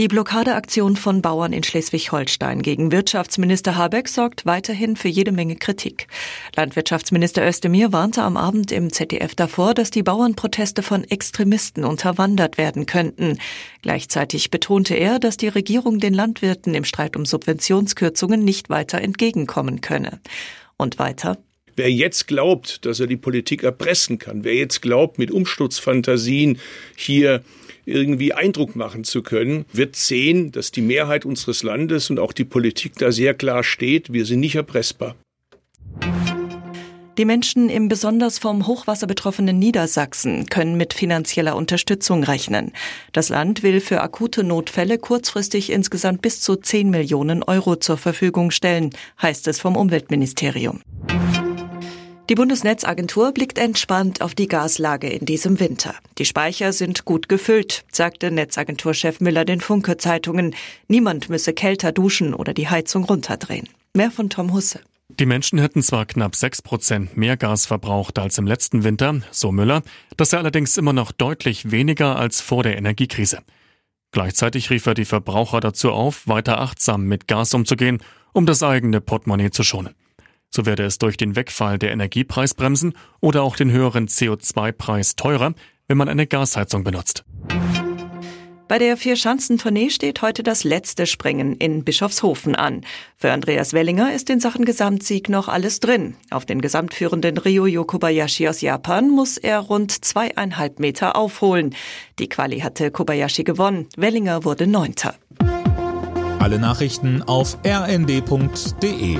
Die Blockadeaktion von Bauern in Schleswig-Holstein gegen Wirtschaftsminister Habeck sorgt weiterhin für jede Menge Kritik. Landwirtschaftsminister Özdemir warnte am Abend im ZDF davor, dass die Bauernproteste von Extremisten unterwandert werden könnten. Gleichzeitig betonte er, dass die Regierung den Landwirten im Streit um Subventionskürzungen nicht weiter entgegenkommen könne. Und weiter. Wer jetzt glaubt, dass er die Politik erpressen kann, wer jetzt glaubt, mit Umsturzfantasien hier irgendwie Eindruck machen zu können, wird sehen, dass die Mehrheit unseres Landes und auch die Politik da sehr klar steht, wir sind nicht erpressbar. Die Menschen im besonders vom Hochwasser betroffenen Niedersachsen können mit finanzieller Unterstützung rechnen. Das Land will für akute Notfälle kurzfristig insgesamt bis zu 10 Millionen Euro zur Verfügung stellen, heißt es vom Umweltministerium. Die Bundesnetzagentur blickt entspannt auf die Gaslage in diesem Winter. Die Speicher sind gut gefüllt, sagte Netzagenturchef Müller den Funke Zeitungen. Niemand müsse kälter duschen oder die Heizung runterdrehen. Mehr von Tom Husse. Die Menschen hätten zwar knapp 6 Prozent mehr Gas verbraucht als im letzten Winter, so Müller, das sei allerdings immer noch deutlich weniger als vor der Energiekrise. Gleichzeitig rief er die Verbraucher dazu auf, weiter achtsam mit Gas umzugehen, um das eigene Portemonnaie zu schonen. So werde es durch den Wegfall der Energiepreisbremsen oder auch den höheren CO2-Preis teurer, wenn man eine Gasheizung benutzt. Bei der Vier-Schanzentournee steht heute das letzte Springen in Bischofshofen an. Für Andreas Wellinger ist in Sachen Gesamtsieg noch alles drin. Auf den gesamtführenden Ryo Kobayashi aus Japan muss er rund zweieinhalb Meter aufholen. Die Quali hatte Kobayashi gewonnen. Wellinger wurde Neunter. Alle Nachrichten auf rnd.de